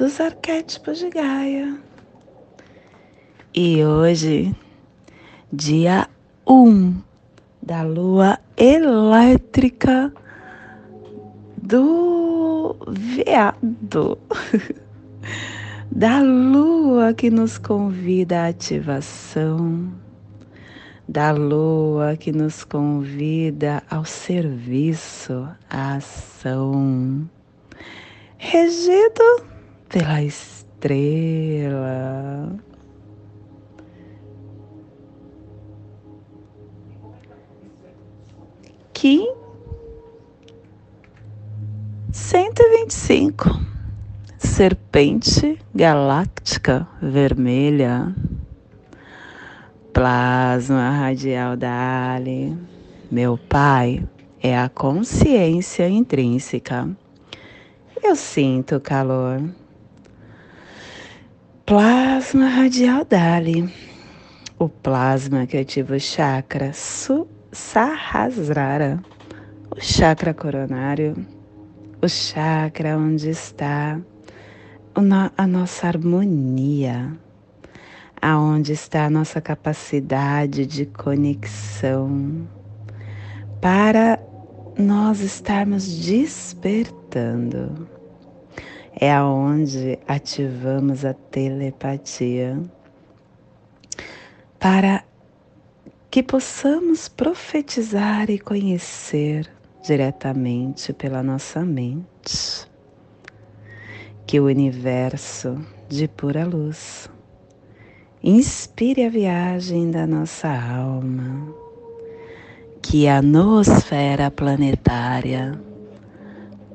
dos arquétipos de Gaia. E hoje, dia 1 um da lua elétrica do veado. da lua que nos convida à ativação, da lua que nos convida ao serviço, à ação, regido pela estrela. Kim 125 Serpente galáctica vermelha. Plasma radial Dali Meu pai é a consciência intrínseca. Eu sinto calor Plasma radial Dali, o plasma que ativa o chakra Sahasrara, o chakra coronário, o chakra onde está a nossa harmonia, aonde está a nossa capacidade de conexão. Para nós estarmos despertando é aonde ativamos a telepatia para que possamos profetizar e conhecer diretamente pela nossa mente que o universo de pura luz inspire a viagem da nossa alma, que a nosfera planetária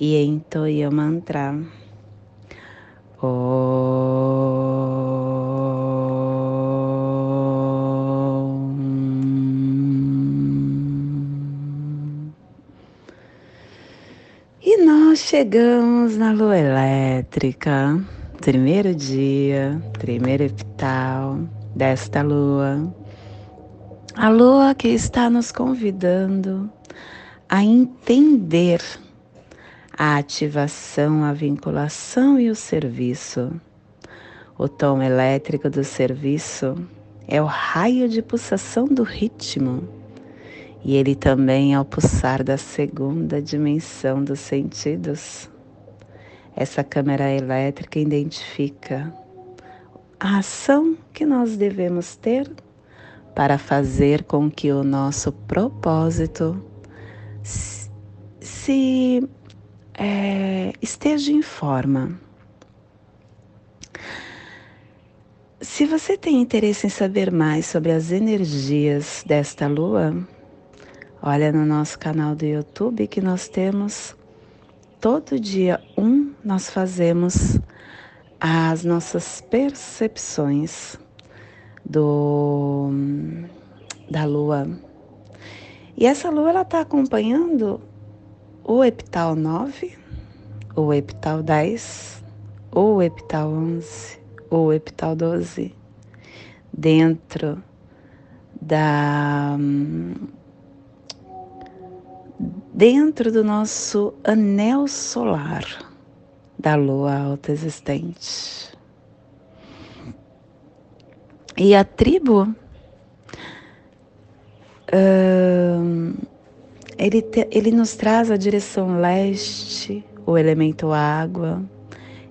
e entoie o mantra. E nós chegamos na lua elétrica, primeiro dia, primeiro epital desta lua. A lua que está nos convidando a entender a ativação, a vinculação e o serviço. O tom elétrico do serviço é o raio de pulsação do ritmo, e ele também é o pulsar da segunda dimensão dos sentidos. Essa câmera elétrica identifica a ação que nós devemos ter para fazer com que o nosso propósito se é, esteja em forma. Se você tem interesse em saber mais sobre as energias desta lua, olha no nosso canal do YouTube que nós temos todo dia um nós fazemos as nossas percepções do da lua. E essa lua ela está acompanhando o epital 9, o epital 10, ou epital 11, ou epital 12, dentro da dentro do nosso anel solar da lua alta existente. E a tribo uh, ele, te, ele nos traz a direção leste, o elemento água,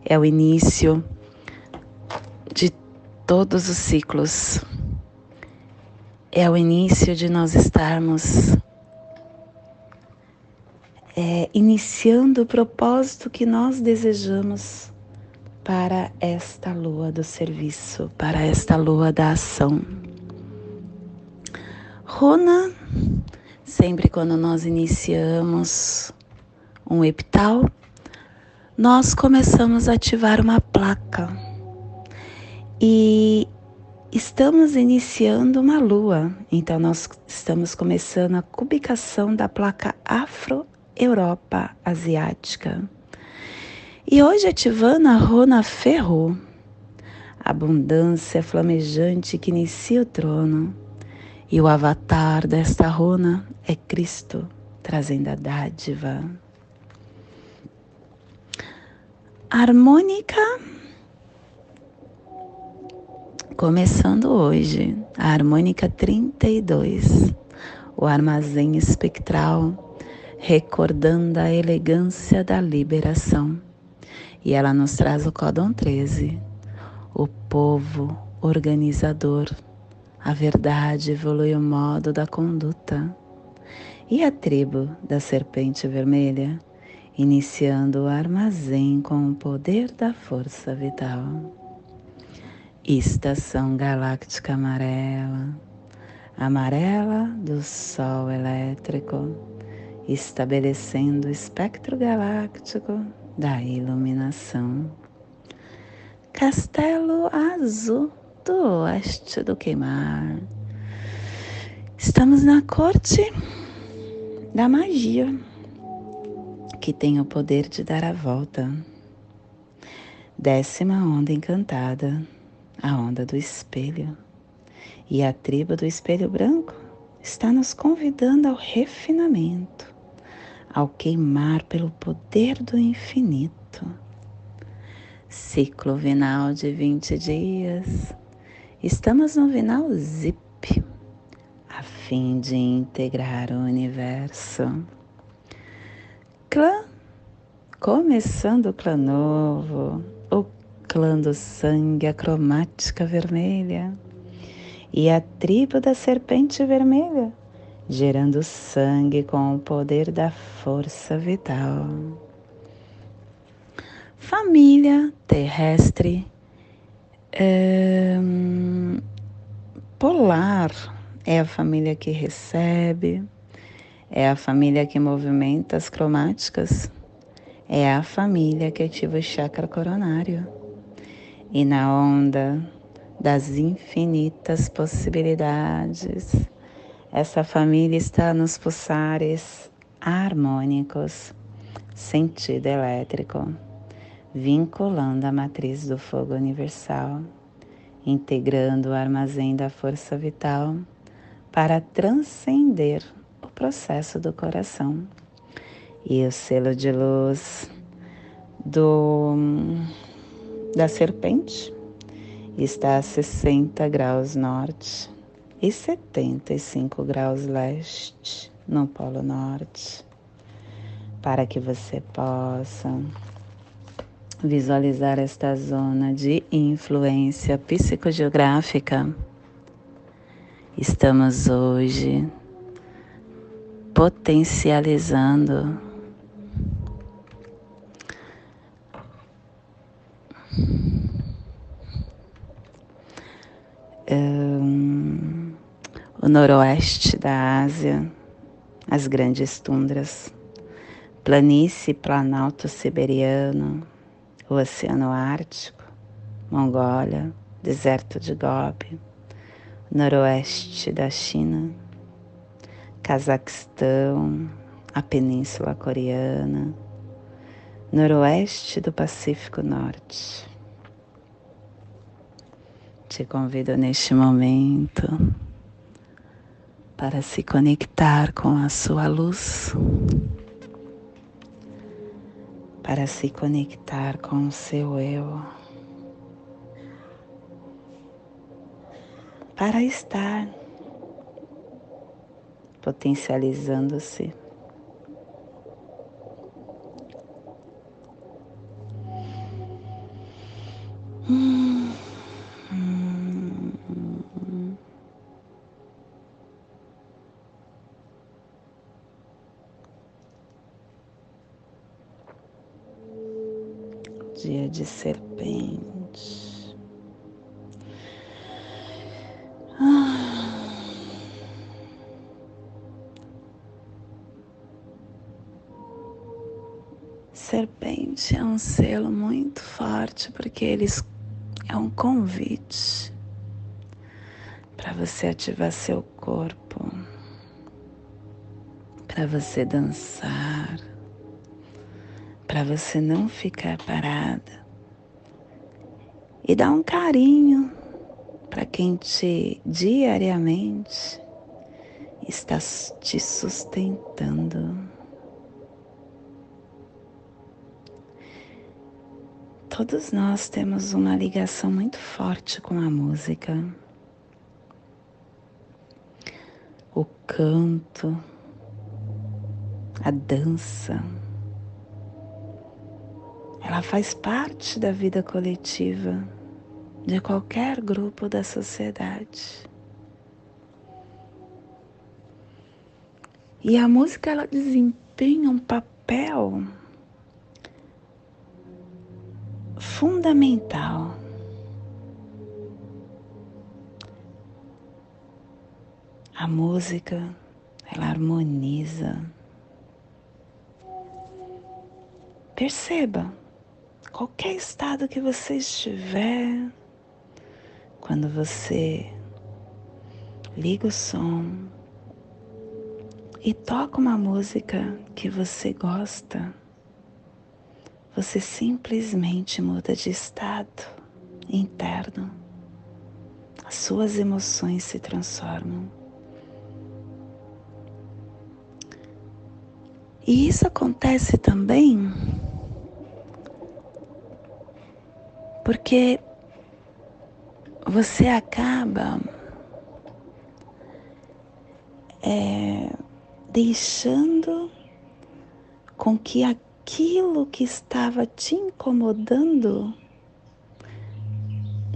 é o início de todos os ciclos. É o início de nós estarmos é, iniciando o propósito que nós desejamos para esta lua do serviço, para esta lua da ação. Runa, sempre quando nós iniciamos um epital, nós começamos a ativar uma placa e estamos iniciando uma lua, então nós estamos começando a cubicação da placa Afro-Europa Asiática. E hoje ativando a Rona Ferro, abundância flamejante que inicia o trono. E o avatar desta Rona é Cristo, trazendo a dádiva. Harmônica, começando hoje, a harmônica 32, o armazém espectral, recordando a elegância da liberação e ela nos traz o Códon 13, o povo organizador. A verdade evolui o modo da conduta. E a tribo da serpente vermelha, iniciando o armazém com o poder da força vital. Estação galáctica amarela, amarela do Sol elétrico, estabelecendo o espectro galáctico da iluminação. Castelo Azul do Oeste do Queimar. Estamos na corte da magia, que tem o poder de dar a volta. Décima onda encantada, a onda do espelho. E a tribo do espelho branco está nos convidando ao refinamento ao queimar pelo poder do infinito. Ciclo vinal de 20 dias. Estamos no vinal ZIP, a fim de integrar o universo. Clã, começando o clã novo, o clã do sangue, a cromática vermelha e a tribo da serpente vermelha gerando sangue com o poder da força vital. Família terrestre polar é a família que recebe, é a família que movimenta as cromáticas, é a família que ativa o chakra coronário. E na onda das infinitas possibilidades, essa família está nos pulsares harmônicos, sentido elétrico, vinculando a matriz do fogo universal, integrando o armazém da força vital para transcender o processo do coração. E o selo de luz do da serpente está a 60 graus norte e 75 graus leste no Polo Norte, para que você possa visualizar esta zona de influência psicogeográfica. Estamos hoje potencializando um, o noroeste da Ásia, as grandes tundras, planície planalto siberiano, o Oceano Ártico, Mongólia, deserto de Gobi, noroeste da China, Cazaquistão, a Península Coreana, noroeste do Pacífico Norte. Te convido neste momento para se conectar com a sua luz, para se conectar com o seu eu, para estar potencializando-se. Hum. De serpente. Ah. Serpente é um selo muito forte porque eles é um convite para você ativar seu corpo, para você dançar, para você não ficar parada e dar um carinho para quem te diariamente está te sustentando. Todos nós temos uma ligação muito forte com a música. O canto, a dança, ela faz parte da vida coletiva de qualquer grupo da sociedade. E a música ela desempenha um papel fundamental. A música, ela harmoniza. Perceba, qualquer estado que você estiver, quando você liga o som e toca uma música que você gosta, você simplesmente muda de estado interno. As suas emoções se transformam. E isso acontece também porque você acaba é, deixando com que aquilo que estava te incomodando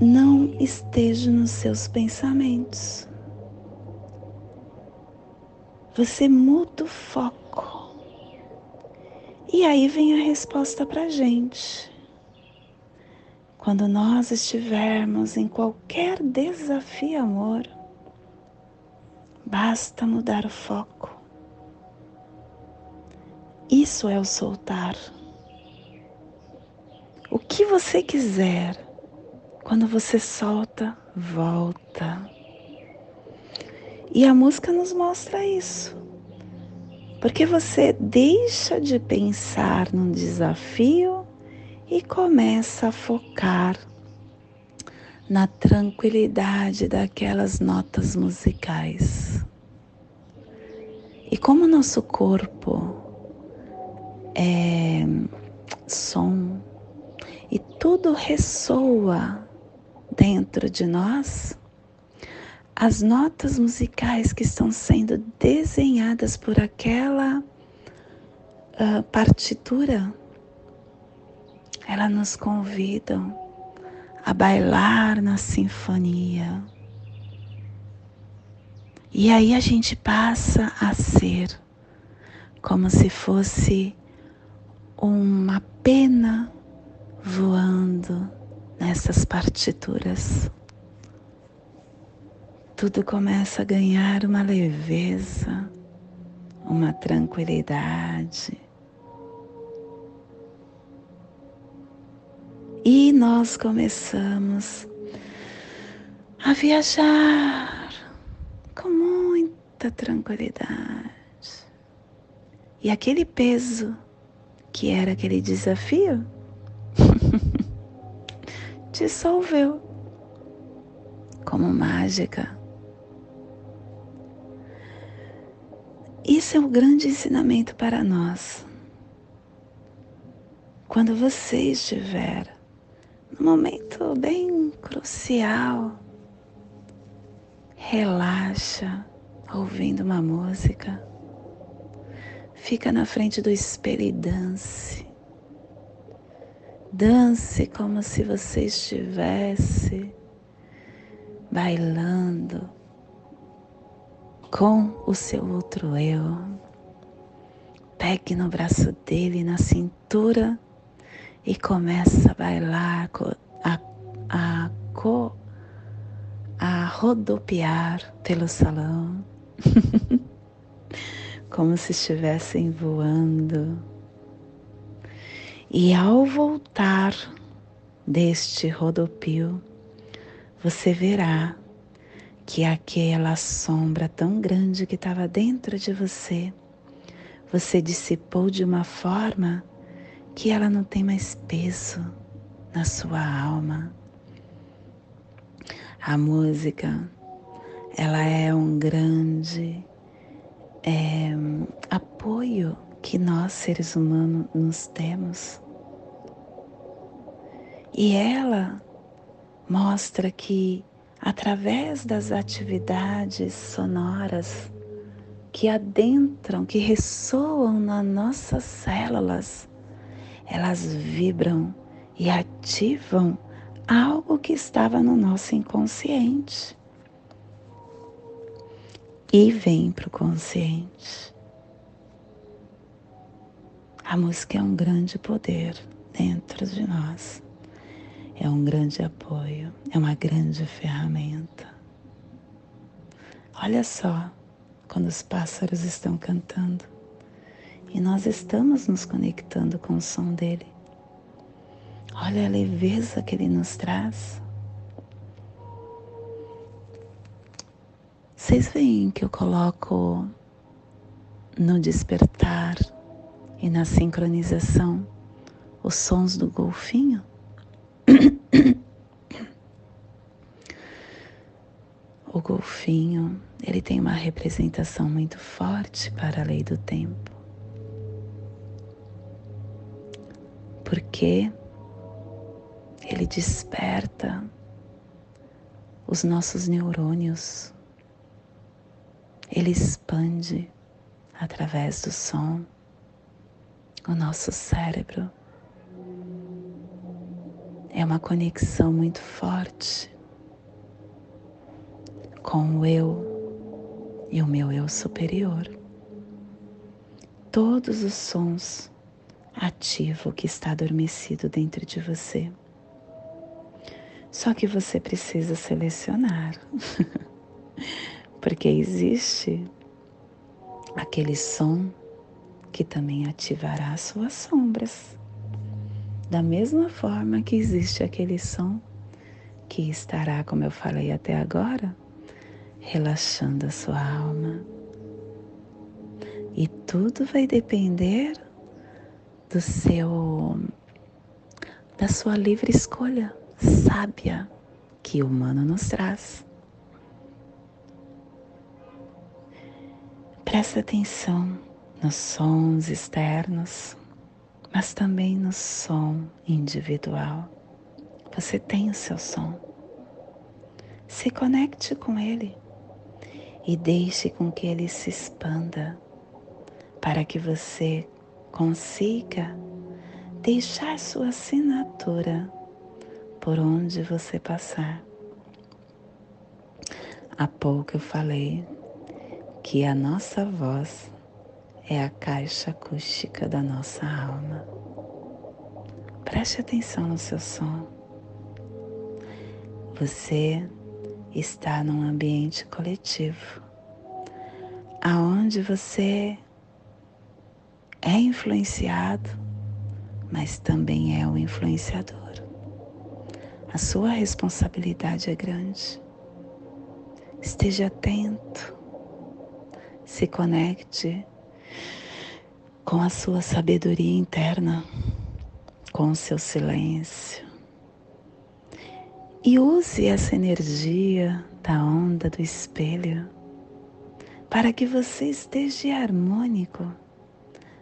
não esteja nos seus pensamentos. Você muda o foco. E aí vem a resposta para a gente. Quando nós estivermos em qualquer desafio, amor, basta mudar o foco isso é o soltar. O que você quiser, quando você solta, volta. E a música nos mostra isso. Porque você deixa de pensar num desafio e começa a focar na tranquilidade daquelas notas musicais. E como nosso corpo é, som e tudo ressoa dentro de nós, as notas musicais que estão sendo desenhadas por aquela uh, partitura, elas nos convidam a bailar na sinfonia. E aí a gente passa a ser como se fosse uma pena voando nessas partituras. Tudo começa a ganhar uma leveza, uma tranquilidade. E nós começamos a viajar com muita tranquilidade. E aquele peso que era aquele desafio, dissolveu como mágica. Isso é um grande ensinamento para nós. Quando você estiver num momento bem crucial, relaxa ouvindo uma música Fica na frente do espelho e dance. Dance como se você estivesse bailando com o seu outro eu. Pegue no braço dele, na cintura e começa a bailar, a, a, a rodopiar pelo salão, como se estivessem voando. E ao voltar deste rodopio, você verá que aquela sombra tão grande que estava dentro de você, você dissipou de uma forma que ela não tem mais peso na sua alma. A música, ela é um grande é, apoio que nós seres humanos nos temos. E ela mostra que através das atividades sonoras que adentram, que ressoam nas nossas células, elas vibram e ativam algo que estava no nosso inconsciente e vem para o consciente. A música é um grande poder dentro de nós é um grande apoio, é uma grande ferramenta. Olha só quando os pássaros estão cantando e nós estamos nos conectando com o som dele. Olha a leveza que ele nos traz. Vocês veem que eu coloco no despertar e na sincronização os sons do golfinho? O golfinho, ele tem uma representação muito forte para a lei do tempo. Porque ele desperta os nossos neurônios. Ele expande através do som o nosso cérebro é uma conexão muito forte com o eu e o meu eu superior. Todos os sons ativam o que está adormecido dentro de você. Só que você precisa selecionar, porque existe aquele som que também ativará as suas sombras. Da mesma forma que existe aquele som que estará, como eu falei até agora, relaxando a sua alma. E tudo vai depender do seu da sua livre escolha sábia que o humano nos traz. Presta atenção nos sons externos mas também no som individual. Você tem o seu som. Se conecte com ele e deixe com que ele se expanda para que você consiga deixar sua assinatura por onde você passar. Há pouco eu falei que a nossa voz é a caixa acústica da nossa alma. Preste atenção no seu som. Você está num ambiente coletivo, aonde você é influenciado, mas também é o influenciador. A sua responsabilidade é grande. Esteja atento, se conecte com a sua sabedoria interna, com o seu silêncio. E use essa energia da onda do espelho para que você esteja harmônico,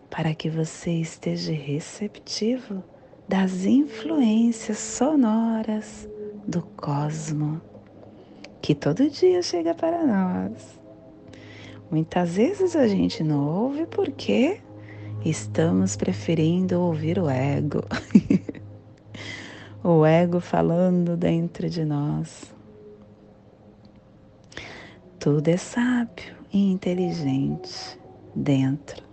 para que você esteja receptivo das influências sonoras do cosmo que todo dia chega para nós. Muitas vezes a gente não ouve porque estamos preferindo ouvir o ego. o ego falando dentro de nós. Tudo é sábio e inteligente dentro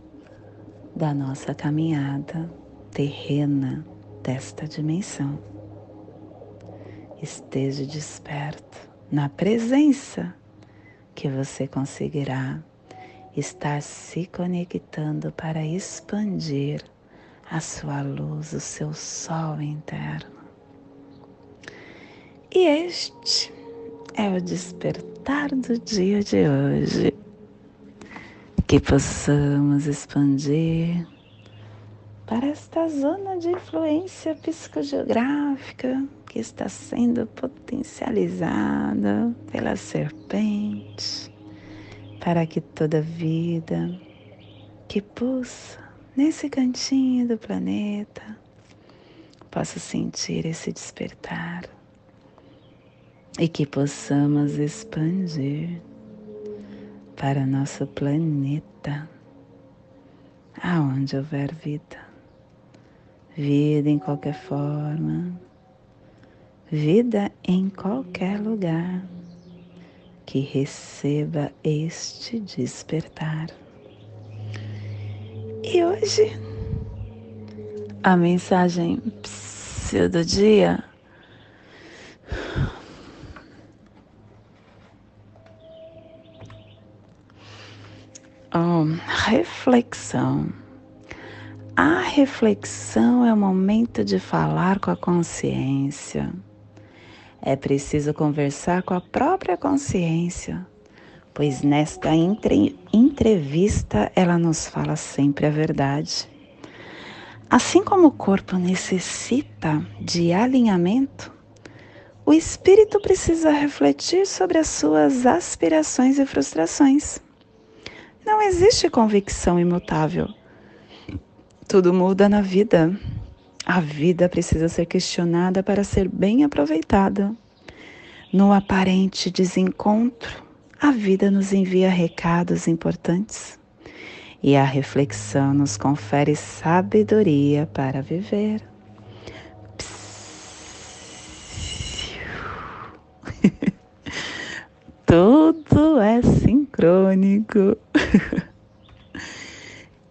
da nossa caminhada terrena, desta dimensão. Esteja desperto na presença que você conseguirá estar se conectando para expandir a sua luz, o seu sol interno. E este é o despertar do dia de hoje. Que possamos expandir. Para esta zona de influência psicogeográfica que está sendo potencializada pela serpente, para que toda vida que pulsa nesse cantinho do planeta possa sentir esse despertar e que possamos expandir para nosso planeta, aonde houver vida, vida em qualquer forma, vida em qualquer lugar. Que receba este despertar. E hoje, a mensagem do dia Reflexão. A reflexão é o momento de falar com a consciência. É preciso conversar com a própria consciência, pois nesta entre, entrevista ela nos fala sempre a verdade. Assim como o corpo necessita de alinhamento, o espírito precisa refletir sobre as suas aspirações e frustrações. Não existe convicção imutável. Tudo muda na vida. A vida precisa ser questionada para ser bem aproveitada. No aparente desencontro, a vida nos envia recados importantes e a reflexão nos confere sabedoria para viver. Tudo é sincrônico.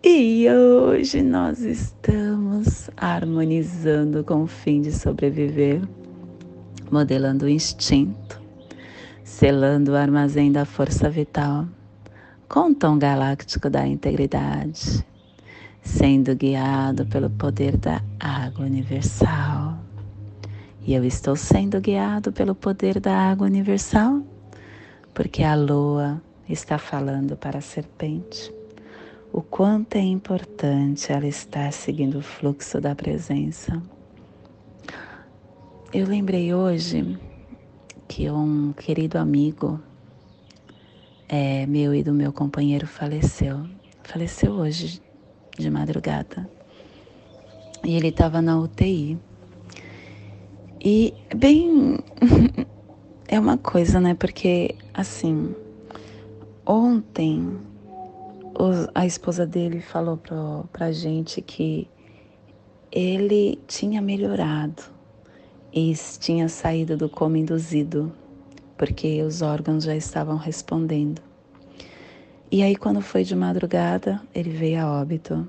e hoje nós estamos harmonizando com o fim de sobreviver, modelando o instinto, selando o armazém da força vital com o tom galáctico da integridade, sendo guiado pelo poder da água universal. E eu estou sendo guiado pelo poder da água universal porque a lua está falando para a serpente o quanto é importante ela estar seguindo o fluxo da presença. Eu lembrei hoje que um querido amigo é, meu e do meu companheiro faleceu. Faleceu hoje, de madrugada. E ele estava na UTI. E bem é uma coisa, né? Porque, assim, ontem a esposa dele falou pra, pra gente que ele tinha melhorado e tinha saído do coma induzido, porque os órgãos já estavam respondendo. E aí, quando foi de madrugada, ele veio a óbito.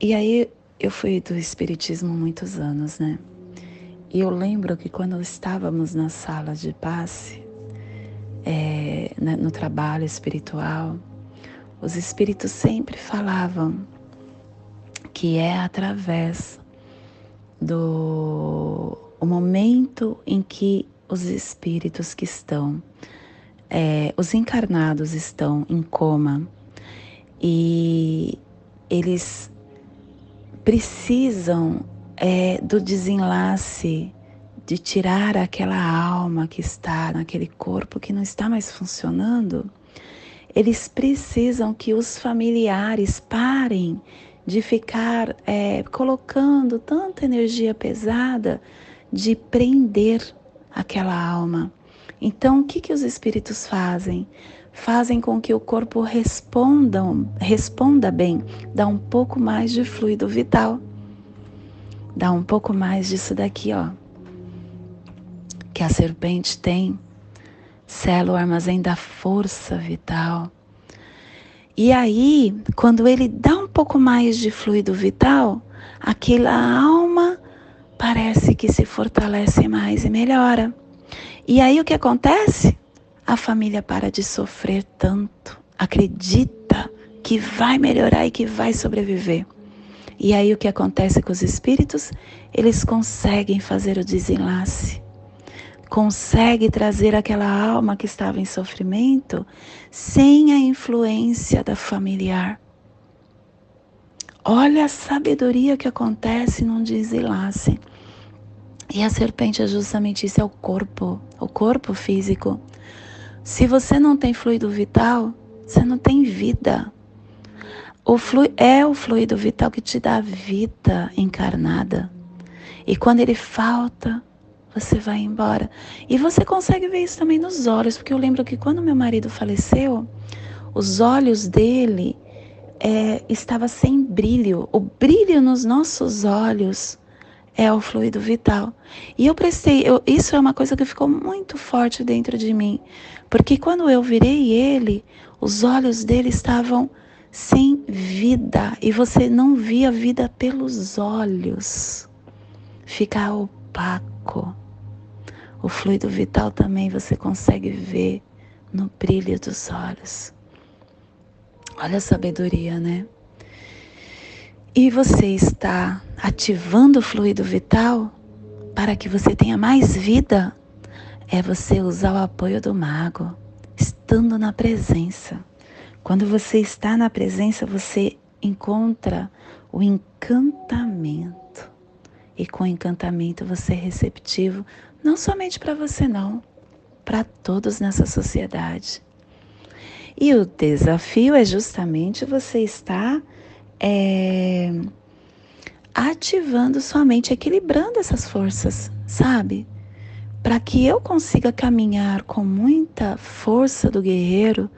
E aí, eu fui do Espiritismo muitos anos, né? E eu lembro que quando estávamos na sala de passe, é, no trabalho espiritual, os espíritos sempre falavam que é através do o momento em que os espíritos que estão, é, os encarnados estão em coma e eles precisam é, do desenlace de tirar aquela alma que está naquele corpo que não está mais funcionando, eles precisam que os familiares parem de ficar é, colocando tanta energia pesada de prender aquela alma. Então, o que, que os espíritos fazem? Fazem com que o corpo responda, responda bem, dá um pouco mais de fluido vital dá um pouco mais disso daqui, ó. Que a serpente tem. Sela o armazém da força vital. E aí, quando ele dá um pouco mais de fluido vital, aquela alma parece que se fortalece mais e melhora. E aí o que acontece? A família para de sofrer tanto, acredita que vai melhorar e que vai sobreviver. E aí o que acontece com os espíritos? Eles conseguem fazer o desenlace. Consegue trazer aquela alma que estava em sofrimento sem a influência da familiar. Olha a sabedoria que acontece num desenlace. E a serpente é justamente isso, é o corpo, o corpo físico. Se você não tem fluido vital, você não tem vida. O flu é o fluido vital que te dá vida encarnada. E quando ele falta, você vai embora. E você consegue ver isso também nos olhos, porque eu lembro que quando meu marido faleceu, os olhos dele é, estava sem brilho. O brilho nos nossos olhos é o fluido vital. E eu prestei, eu, isso é uma coisa que ficou muito forte dentro de mim, porque quando eu virei ele, os olhos dele estavam sem vida e você não via vida pelos olhos. Fica opaco. O fluido vital também você consegue ver no brilho dos olhos. Olha a sabedoria, né? E você está ativando o fluido vital para que você tenha mais vida? É você usar o apoio do mago, estando na presença. Quando você está na presença, você encontra o encantamento. E com o encantamento você é receptivo, não somente para você, não, para todos nessa sociedade. E o desafio é justamente você estar é, ativando sua mente, equilibrando essas forças, sabe? Para que eu consiga caminhar com muita força do guerreiro,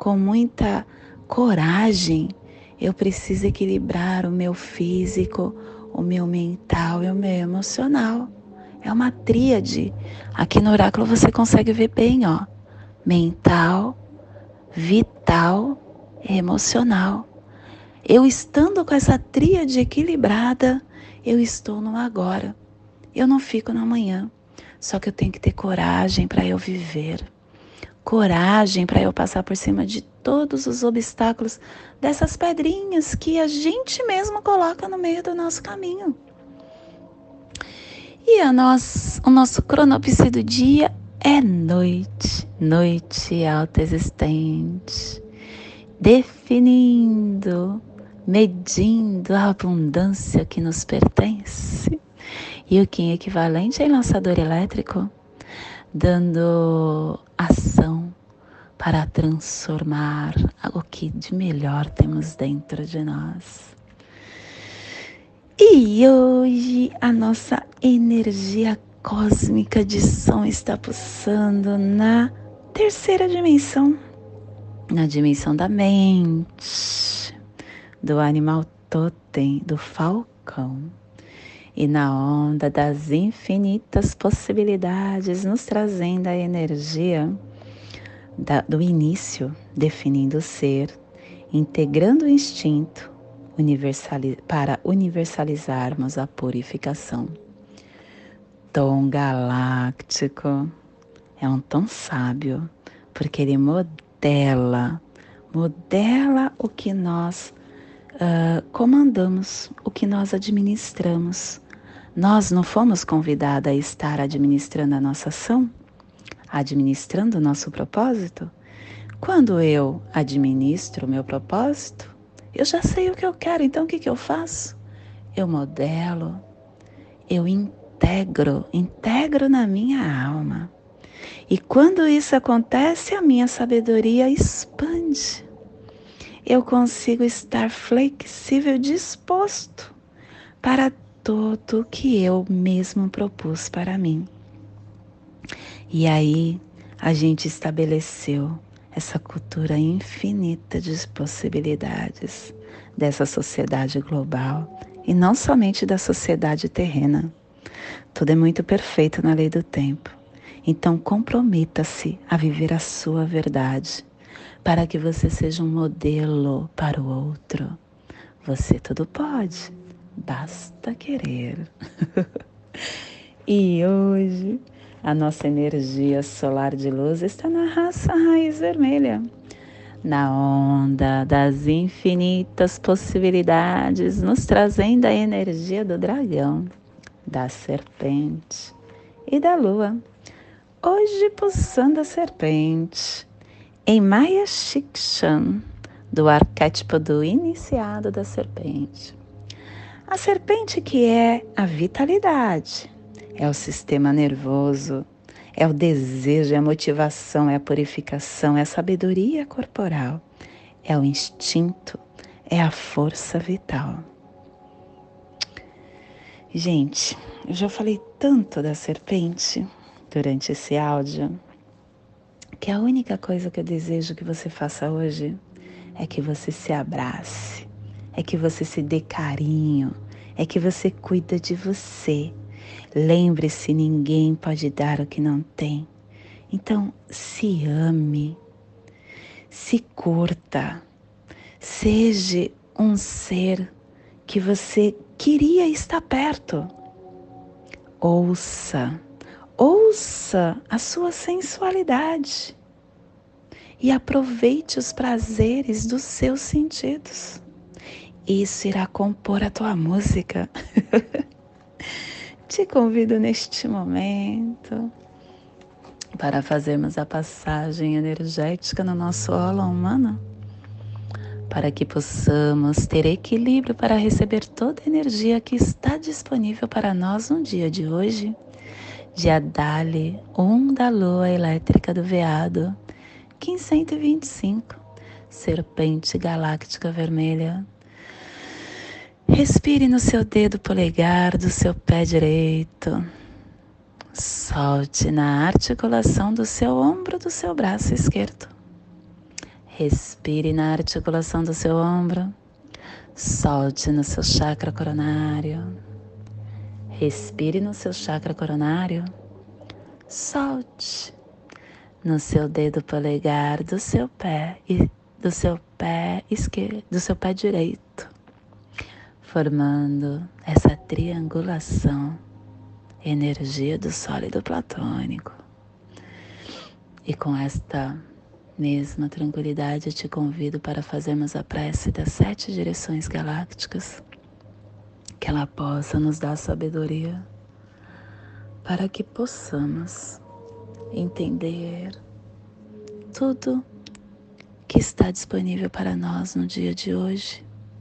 com muita coragem, eu preciso equilibrar o meu físico, o meu mental e o meu emocional. É uma tríade. Aqui no oráculo você consegue ver bem, ó. Mental, vital e emocional. Eu estando com essa tríade equilibrada, eu estou no agora. Eu não fico no amanhã. Só que eu tenho que ter coragem para eu viver. Coragem para eu passar por cima de todos os obstáculos dessas pedrinhas que a gente mesmo coloca no meio do nosso caminho. E a nós, o nosso cronopse do dia é noite, noite alta existente, definindo, medindo a abundância que nos pertence. E o Kim equivalente é lançador elétrico, dando ação para transformar o que de melhor temos dentro de nós. E hoje a nossa energia cósmica de som está pulsando na terceira dimensão, na dimensão da mente, do animal totem, do falcão. E na onda das infinitas possibilidades, nos trazendo a energia da, do início, definindo o ser, integrando o instinto universali para universalizarmos a purificação tom galáctico. É um tom sábio, porque ele modela, modela o que nós uh, comandamos, o que nós administramos. Nós não fomos convidados a estar administrando a nossa ação, administrando o nosso propósito? Quando eu administro o meu propósito, eu já sei o que eu quero, então o que, que eu faço? Eu modelo, eu integro, integro na minha alma. E quando isso acontece, a minha sabedoria expande. Eu consigo estar flexível, disposto para tudo que eu mesmo propus para mim. E aí a gente estabeleceu essa cultura infinita de possibilidades dessa sociedade global e não somente da sociedade terrena. Tudo é muito perfeito na lei do tempo. Então comprometa-se a viver a sua verdade, para que você seja um modelo para o outro. Você tudo pode, basta querer. e hoje a nossa energia solar de luz está na raça raiz vermelha, na onda das infinitas possibilidades, nos trazendo a energia do dragão, da serpente e da lua. Hoje pulsando a serpente em Maya Shikshan, do arquétipo do iniciado da serpente. A serpente que é a vitalidade, é o sistema nervoso, é o desejo, é a motivação, é a purificação, é a sabedoria corporal, é o instinto, é a força vital. Gente, eu já falei tanto da serpente durante esse áudio que a única coisa que eu desejo que você faça hoje é que você se abrace, é que você se dê carinho, é que você cuida de você. Lembre-se, ninguém pode dar o que não tem. Então, se ame, se curta, seja um ser que você queria estar perto. Ouça, ouça a sua sensualidade e aproveite os prazeres dos seus sentidos. Isso irá compor a tua música. Te convido neste momento para fazermos a passagem energética no nosso aula humana, para que possamos ter equilíbrio para receber toda a energia que está disponível para nós no dia de hoje, dia Dali, um da lua elétrica do veado, 1525, serpente galáctica vermelha. Respire no seu dedo polegar do seu pé direito. Solte na articulação do seu ombro do seu braço esquerdo. Respire na articulação do seu ombro. Solte no seu chakra coronário. Respire no seu chakra coronário. Solte no seu dedo polegar do seu pé e do seu pé esquerdo, do seu pé direito, formando essa triangulação, energia do sólido platônico. E com esta mesma tranquilidade eu te convido para fazermos a prece das sete direções galácticas, que ela possa nos dar sabedoria para que possamos entender tudo que está disponível para nós no dia de hoje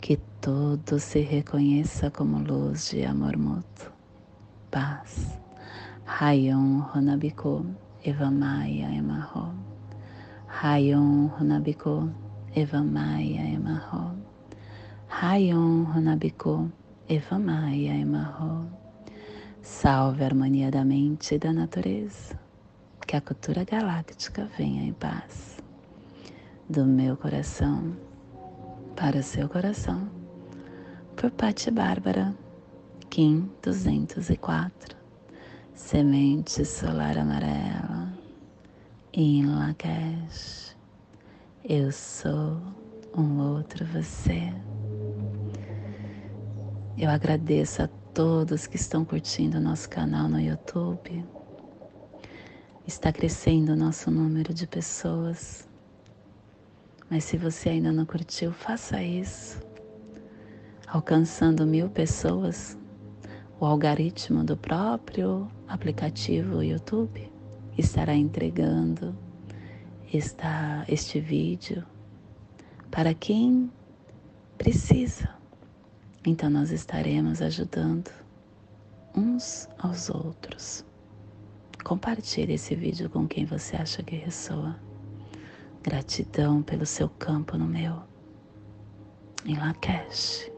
que tudo se reconheça como luz de amor mútuo, paz. Rayon Honabiko Evamaya Emarro. Rayon Honabiko Evamaya Emarro. Rayon Honabiko Evamaya Emarro. Salve a harmonia da mente e da natureza que a cultura galáctica venha em paz. Do meu coração para seu coração. Por Patti Bárbara, Kim 204. Semente solar amarela em Lakesh. Eu sou um outro você. Eu agradeço a todos que estão curtindo o nosso canal no YouTube. Está crescendo o nosso número de pessoas. Mas se você ainda não curtiu, faça isso. Alcançando mil pessoas, o algoritmo do próprio aplicativo YouTube estará entregando esta, este vídeo para quem precisa. Então nós estaremos ajudando uns aos outros. Compartilhe esse vídeo com quem você acha que ressoa. Gratidão pelo seu campo no meu. Em Lakesh.